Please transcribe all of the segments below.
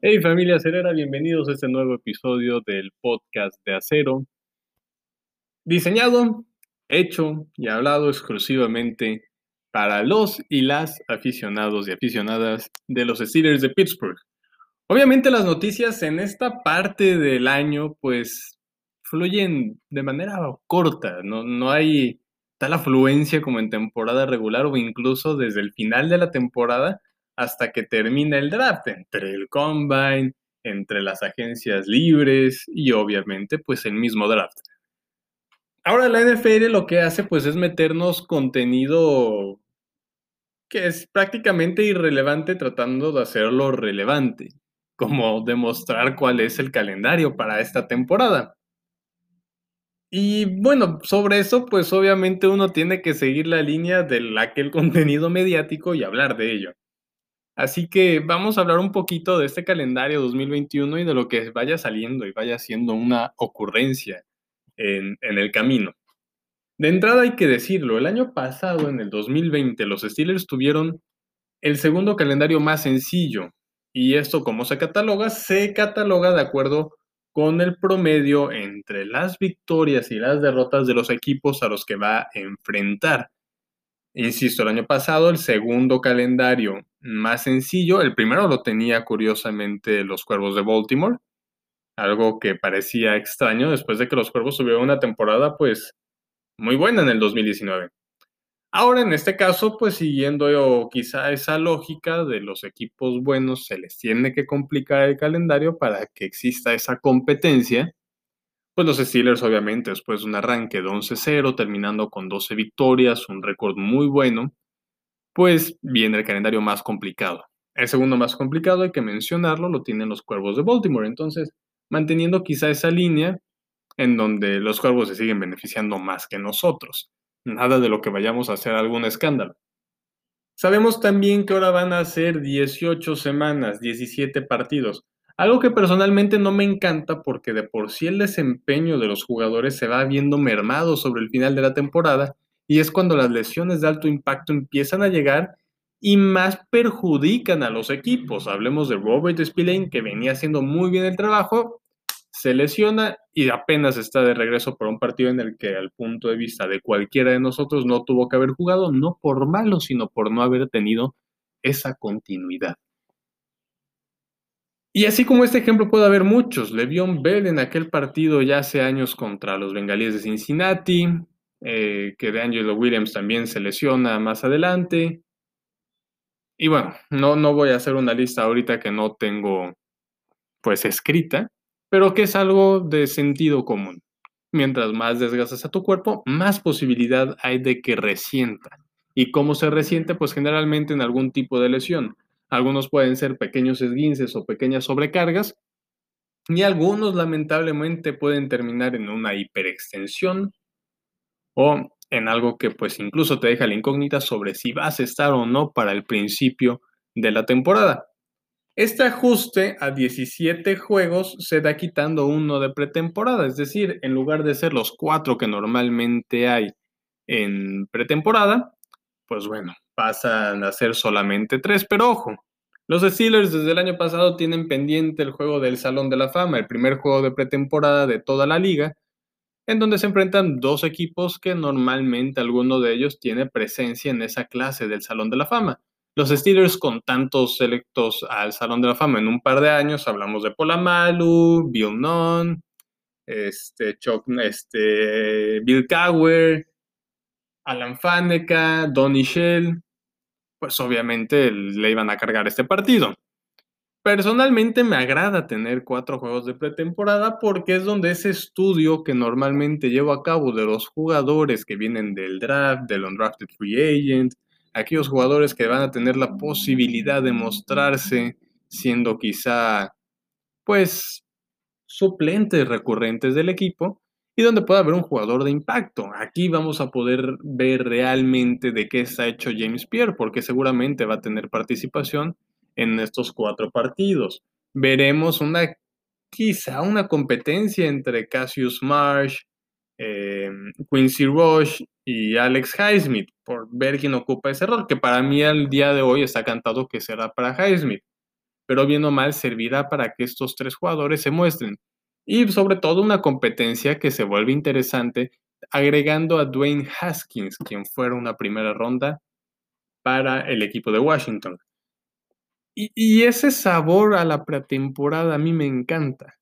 Hey familia acerera, bienvenidos a este nuevo episodio del podcast de Acero. Diseñado, hecho y hablado exclusivamente para los y las aficionados y aficionadas de los Steelers de Pittsburgh. Obviamente las noticias en esta parte del año pues fluyen de manera corta, no, no hay tal afluencia como en temporada regular o incluso desde el final de la temporada hasta que termina el draft, entre el combine, entre las agencias libres y obviamente pues el mismo draft. Ahora la NFL lo que hace pues es meternos contenido que es prácticamente irrelevante tratando de hacerlo relevante, como demostrar cuál es el calendario para esta temporada. Y bueno, sobre eso pues obviamente uno tiene que seguir la línea de aquel contenido mediático y hablar de ello. Así que vamos a hablar un poquito de este calendario 2021 y de lo que vaya saliendo y vaya siendo una ocurrencia en, el camino. De entrada hay que decirlo, el año pasado, en el 2020, los Steelers tuvieron el segundo calendario más sencillo. Y esto, ¿cómo se cataloga? Se cataloga de acuerdo con el promedio entre las victorias y las derrotas de los equipos a los que va a enfrentar. Insisto, el año pasado el segundo calendario más sencillo, el primero lo tenía curiosamente los Cuervos de Baltimore, algo que parecía extraño después de que los Cuervos tuvieron una temporada pues muy buena en el 2019. Ahora en este caso, pues siguiendo quizá esa lógica de los equipos buenos, se les tiene que complicar el calendario para que exista esa competencia pues los Steelers obviamente después de un arranque de 11-0, terminando con 12 victorias, un récord muy bueno, pues viene el calendario más complicado. El segundo más complicado, hay que mencionarlo, lo tienen los Cuervos de Baltimore. Entonces, manteniendo quizá esa línea en donde los Cuervos se siguen beneficiando más que nosotros. Nada de lo que vayamos a hacer algún escándalo. Sabemos también que ahora van a ser 18 semanas, 17 partidos. Algo que personalmente no me encanta porque de por sí el desempeño de los jugadores se va viendo mermado sobre el final de la temporada y es cuando las lesiones de alto impacto empiezan a llegar y más perjudican a los equipos. Hablemos de Robert Spillane que venía haciendo muy bien el trabajo, se lesiona y apenas está de regreso por un partido en el que al punto de vista de cualquiera de nosotros no tuvo que haber jugado, no por malo, sino por no haber tenido esa continuidad. Y así como este ejemplo puede haber muchos. Le'Veon Bell en aquel partido ya hace años contra los Bengalíes de Cincinnati, eh, que de Angelo Williams también se lesiona más adelante. Y bueno, no, no voy a hacer una lista ahorita que no tengo pues escrita, pero que es algo de sentido común. Mientras más desgastas a tu cuerpo, más posibilidad hay de que resienta. ¿Y cómo se resiente? Pues generalmente en algún tipo de lesión. Algunos pueden ser pequeños esguinces o pequeñas sobrecargas y algunos lamentablemente pueden terminar en una hiperextensión o en algo que pues incluso te deja la incógnita sobre si vas a estar o no para el principio de la temporada. Este ajuste a 17 juegos se da quitando uno de pretemporada, es decir, en lugar de ser los cuatro que normalmente hay en pretemporada, pues bueno, pasan a ser solamente tres, pero ojo, los Steelers desde el año pasado tienen pendiente el juego del Salón de la Fama, el primer juego de pretemporada de toda la liga, en donde se enfrentan dos equipos que normalmente alguno de ellos tiene presencia en esa clase del Salón de la Fama. Los Steelers con tantos selectos al Salón de la Fama en un par de años, hablamos de Polamalu, Bill Nunn, este, este, Bill Cower, Alan Faneca, Donny Shell, pues obviamente le iban a cargar este partido. Personalmente me agrada tener cuatro juegos de pretemporada porque es donde ese estudio que normalmente llevo a cabo de los jugadores que vienen del draft, del undrafted free agent, aquellos jugadores que van a tener la posibilidad de mostrarse siendo quizá pues suplentes recurrentes del equipo, y donde pueda haber un jugador de impacto. Aquí vamos a poder ver realmente de qué está hecho James Pierre, porque seguramente va a tener participación en estos cuatro partidos. Veremos una, quizá una competencia entre Cassius Marsh, eh, Quincy Rush y Alex Highsmith, por ver quién ocupa ese rol, que para mí al día de hoy está cantado que será para Highsmith. pero bien o mal servirá para que estos tres jugadores se muestren. Y sobre todo una competencia que se vuelve interesante agregando a Dwayne Haskins, quien fuera una primera ronda para el equipo de Washington. Y, y ese sabor a la pretemporada a mí me encanta.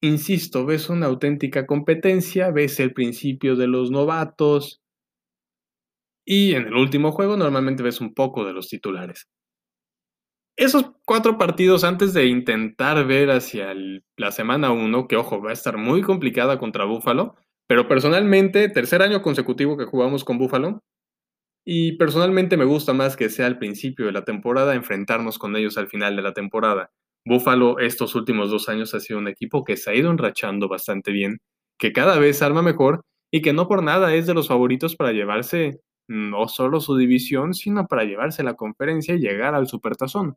Insisto, ves una auténtica competencia, ves el principio de los novatos y en el último juego normalmente ves un poco de los titulares esos cuatro partidos antes de intentar ver hacia la semana 1, que ojo, va a estar muy complicada contra Buffalo, pero personalmente, tercer año consecutivo que jugamos con Buffalo, y personalmente me gusta más que sea al principio de la temporada, enfrentarnos con ellos al final de la temporada. Buffalo estos últimos dos años ha sido un equipo que se ha ido enrachando bastante bien, que cada vez arma mejor y que no por nada es de los favoritos para llevarse no solo su división, sino para llevarse la conferencia y llegar al Supertazón.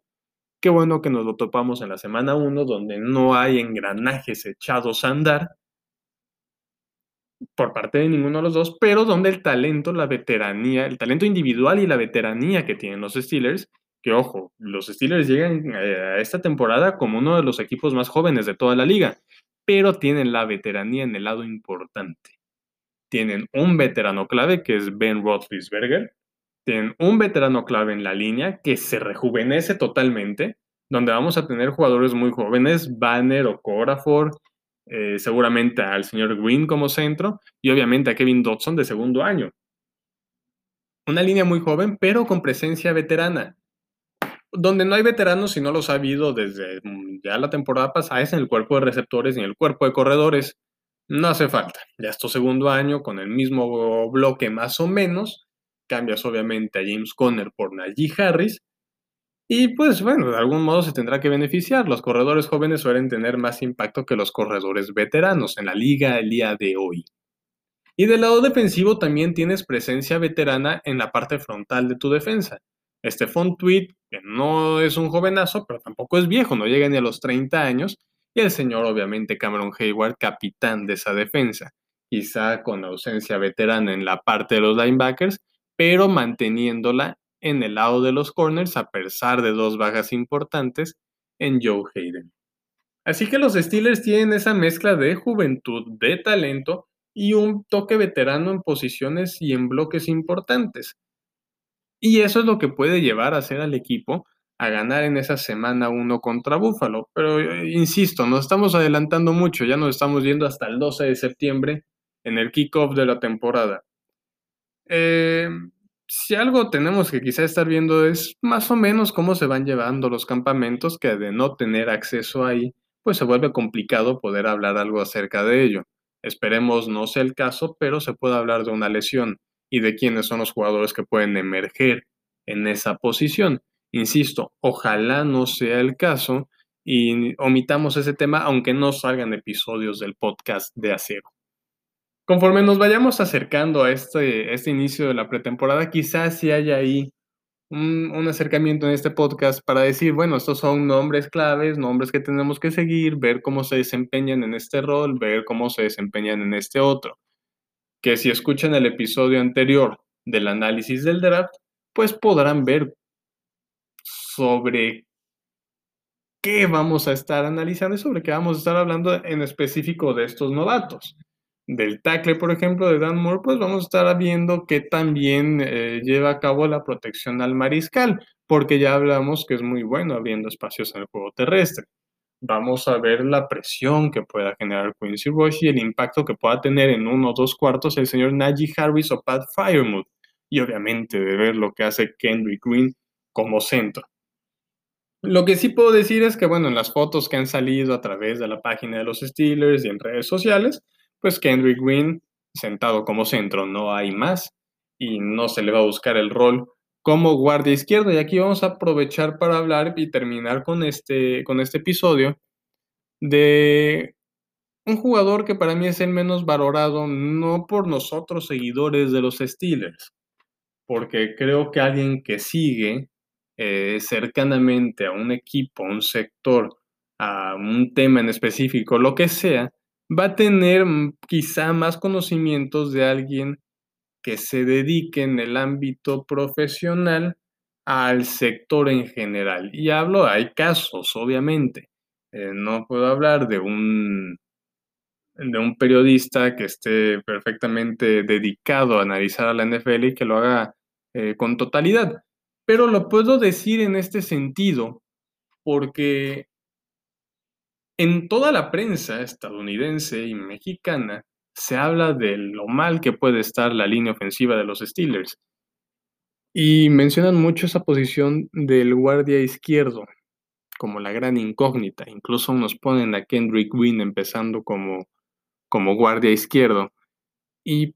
Qué bueno que nos lo topamos en la semana 1, donde no hay engranajes echados a andar por parte de ninguno de los dos, pero donde el talento, la veteranía, el talento individual y la veteranía que tienen los Steelers, que ojo, los Steelers llegan eh, a esta temporada como uno de los equipos más jóvenes de toda la liga, pero tienen la veteranía en el lado importante tienen un veterano clave que es Ben Roethlisberger, tienen un veterano clave en la línea que se rejuvenece totalmente, donde vamos a tener jugadores muy jóvenes, Banner o Corafor, eh, seguramente al señor Green como centro y obviamente a Kevin Dodson de segundo año. Una línea muy joven, pero con presencia veterana. Donde no hay veteranos, y no los ha habido desde mm, ya la temporada pasada, es en el cuerpo de receptores y en el cuerpo de corredores. No hace falta. Ya es tu segundo año con el mismo bloque más o menos. Cambias obviamente a James Conner por Najee Harris. Y pues bueno, de algún modo se tendrá que beneficiar. Los corredores jóvenes suelen tener más impacto que los corredores veteranos en la liga el día de hoy. Y del lado defensivo también tienes presencia veterana en la parte frontal de tu defensa. Stephon Tweet, que no es un jovenazo, pero tampoco es viejo, no llega ni a los 30 años, y el señor obviamente Cameron Hayward, capitán de esa defensa, quizá con ausencia veterana en la parte de los linebackers, pero manteniéndola en el lado de los corners a pesar de dos bajas importantes en Joe Hayden. Así que los Steelers tienen esa mezcla de juventud, de talento y un toque veterano en posiciones y en bloques importantes. Y eso es lo que puede llevar a hacer al equipo a ganar en esa semana 1 contra Búfalo. Pero eh, insisto, nos estamos adelantando mucho, ya nos estamos yendo hasta el 12 de septiembre en el kickoff de la temporada. Eh, si algo tenemos que quizá estar viendo es más o menos cómo se van llevando los campamentos, que de no tener acceso ahí, pues se vuelve complicado poder hablar algo acerca de ello. Esperemos no sea el caso, pero se puede hablar de una lesión y de quiénes son los jugadores que pueden emerger en esa posición. Insisto, ojalá no sea el caso y omitamos ese tema aunque no salgan episodios del podcast de acero. Conforme nos vayamos acercando a este, este inicio de la pretemporada, quizás si haya ahí un, un, acercamiento en este podcast para decir, bueno, estos son nombres claves, nombres que tenemos que seguir, ver cómo se desempeñan en este rol, ver cómo se desempeñan en este otro. Que si escuchan el episodio anterior del análisis del draft, pues podrán ver sobre qué vamos a estar analizando y sobre qué vamos a estar hablando en específico de estos novatos. Del tackle, por ejemplo, de Dan Moore, pues vamos a estar viendo qué también eh, lleva a cabo la protección al mariscal, porque ya hablamos que es muy bueno abriendo espacios en el juego terrestre. Vamos a ver la presión que pueda generar Quincy Rush y el impacto que pueda tener en uno o dos cuartos el señor Najee Harris o Pat Firemouth. Y obviamente de ver lo que hace Kendrick Green como centro. Lo que sí puedo decir es que, bueno, en las fotos que han salido a través de la página de los Steelers y en redes sociales, pues Kendrick Green sentado como centro, no hay más y no se le va a buscar el rol como guardia izquierdo. Y aquí vamos a aprovechar para hablar y terminar con este, con este episodio de un jugador que para mí es el menos valorado, no por nosotros seguidores de los Steelers, porque creo que alguien que sigue eh, cercanamente a un equipo, a un sector, a un tema en específico, lo que sea, va a tener quizá más conocimientos de alguien que se dedique en el ámbito profesional al sector en general. Y hablo, hay casos, obviamente. Eh, no puedo hablar de un, de un periodista que esté perfectamente dedicado a analizar a la NFL y que lo haga eh, con totalidad. Pero lo puedo decir en este sentido porque en toda la prensa estadounidense y mexicana se habla de lo mal que puede estar la línea ofensiva de los Steelers. Y mencionan mucho esa posición del guardia izquierdo como la gran incógnita. Incluso nos ponen a Kendrick Wynn empezando como, como guardia izquierdo. Y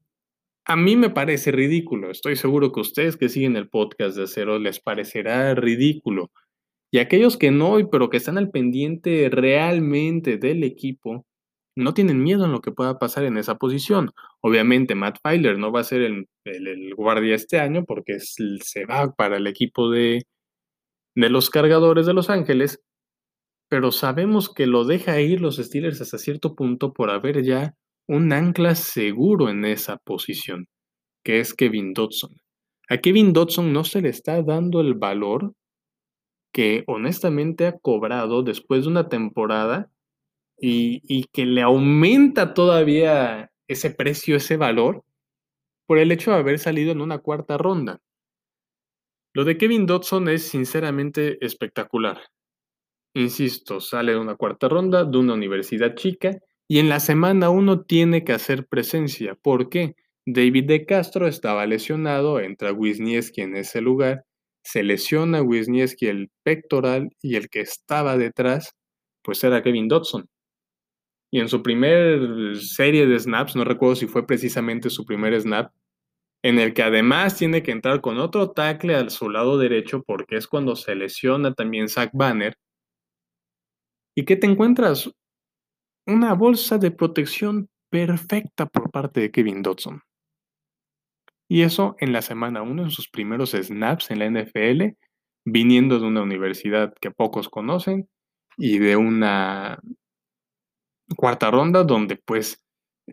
a mí me parece ridículo. Estoy seguro que ustedes que siguen el podcast de Acero les parecerá ridículo. Y aquellos que no, pero que están al pendiente realmente del equipo, no tienen miedo en lo que pueda pasar en esa posición. Obviamente Matt Filer no va a ser el, guardia este año porque se va para el equipo de, de los cargadores de Los Ángeles, pero sabemos que lo deja ir los Steelers hasta cierto punto por haber ya un ancla seguro en esa posición, que es Kevin Dodson. A Kevin Dodson no se le está dando el valor que honestamente ha cobrado después de una temporada y, que le aumenta todavía ese precio, ese valor, por el hecho de haber salido en una cuarta ronda. Lo de Kevin Dodson es sinceramente espectacular. Insisto, sale de una cuarta ronda de una universidad chica y en la semana uno tiene que hacer presencia. ¿Por qué? David de Castro estaba lesionado, entra Wisniewski en ese lugar, se lesiona Wisniewski el pectoral y el que estaba detrás, pues era Kevin Dodson. Y en su primer serie de snaps, no recuerdo si fue precisamente su primer snap, en el que además tiene que entrar con otro tackle a su lado derecho porque es cuando se lesiona también Zach Banner. ¿Y qué te encuentras? Una bolsa de protección perfecta por parte de Kevin Dodson. Y eso en la semana 1, en sus primeros snaps en la NFL, viniendo de una universidad que pocos conocen y de una cuarta ronda donde pues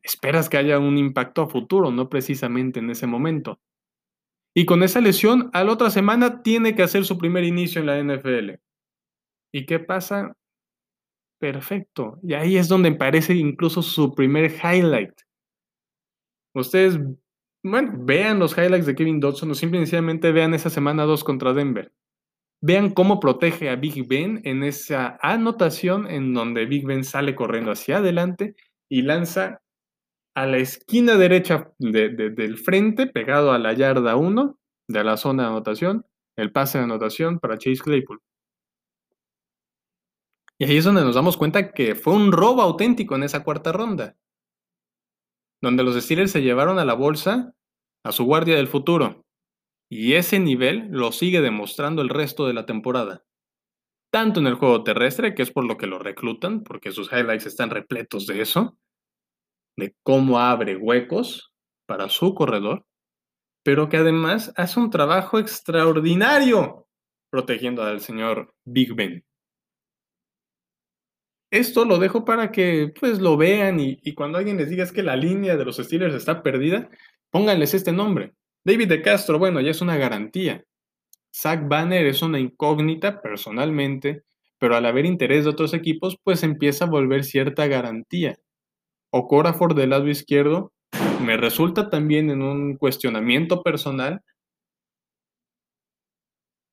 esperas que haya un impacto a futuro, no precisamente en ese momento. Y con esa lesión, a la otra semana tiene que hacer su primer inicio en la NFL. ¿Y qué pasa? Perfecto. Y ahí es donde aparece incluso su primer highlight. Ustedes, bueno, vean los highlights de Kevin Dodson o simplemente vean esa semana 2 contra Denver. Vean cómo protege a Big Ben en esa anotación en donde Big Ben sale corriendo hacia adelante y lanza a la esquina derecha del frente, pegado a la yarda 1 de la zona de anotación, el pase de anotación para Chase Claypool. Y ahí es donde nos damos cuenta que fue un robo auténtico en esa cuarta ronda, donde los Steelers se llevaron a la bolsa a su guardia del futuro, y ese nivel lo sigue demostrando el resto de la temporada. Tanto en el juego terrestre, que es por lo que lo reclutan, porque sus highlights están repletos de eso, de cómo abre huecos para su corredor, pero que además hace un trabajo extraordinario protegiendo al señor Big Ben. Esto lo dejo para que pues lo vean y, cuando alguien les diga es que la línea de los Steelers está perdida, pónganles este nombre, David de Castro, bueno, ya es una garantía. Zach Banner es una incógnita personalmente, pero al haber interés de otros equipos, pues empieza a volver cierta garantía. O Corafor del lado izquierdo me resulta también en un cuestionamiento personal,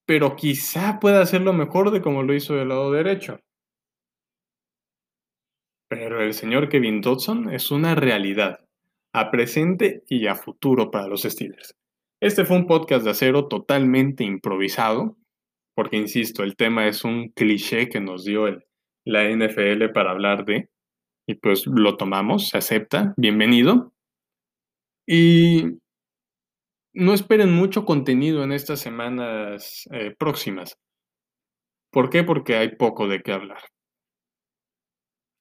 pero quizá pueda hacerlo mejor de como lo hizo del lado derecho. Pero el señor Kevin Dodson es una realidad, a presente y a futuro para los Steelers. Este fue un podcast de acero totalmente improvisado, porque insisto, el tema es un cliché que nos dio la NFL para hablar de, y pues lo tomamos, se acepta, bienvenido. Y no esperen mucho contenido en estas semanas eh, próximas. ¿Por qué? Porque hay poco de qué hablar.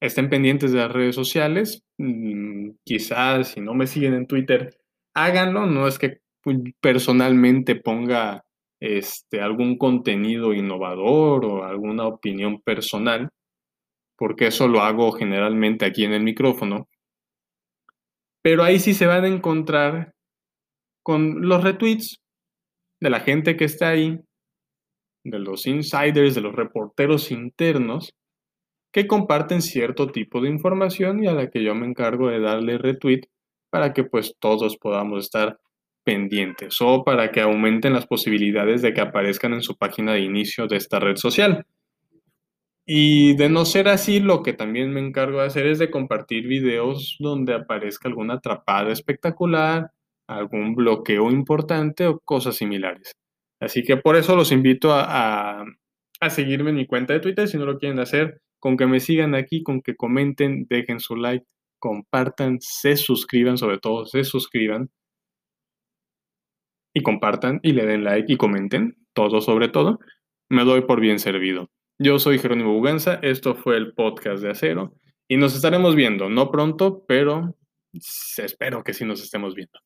Estén pendientes de las redes sociales. Mm, quizás si no me siguen en Twitter, háganlo. No es que personalmente ponga este, algún contenido innovador o alguna opinión personal, porque eso lo hago generalmente aquí en el micrófono. Pero ahí sí se van a encontrar con los retweets de la gente que está ahí de los insiders, de los reporteros internos, que comparten cierto tipo de información y a la que yo me encargo de darle retweet para que pues todos podamos estar pendientes o para que aumenten las posibilidades de que aparezcan en su página de inicio de esta red social. Y de no ser así, lo que también me encargo de hacer es de compartir videos donde aparezca alguna atrapada espectacular, algún bloqueo importante o cosas similares. Así que por eso los invito a, a seguirme en mi cuenta de Twitter si no lo quieren hacer con que me sigan aquí, con que comenten, dejen su like, compartan, se suscriban, sobre todo se suscriban y compartan y le den like y comenten, todo sobre todo, me doy por bien servido. Yo soy Jerónimo Buganza, esto fue el podcast de Acero y nos estaremos viendo, no pronto, pero espero que sí nos estemos viendo.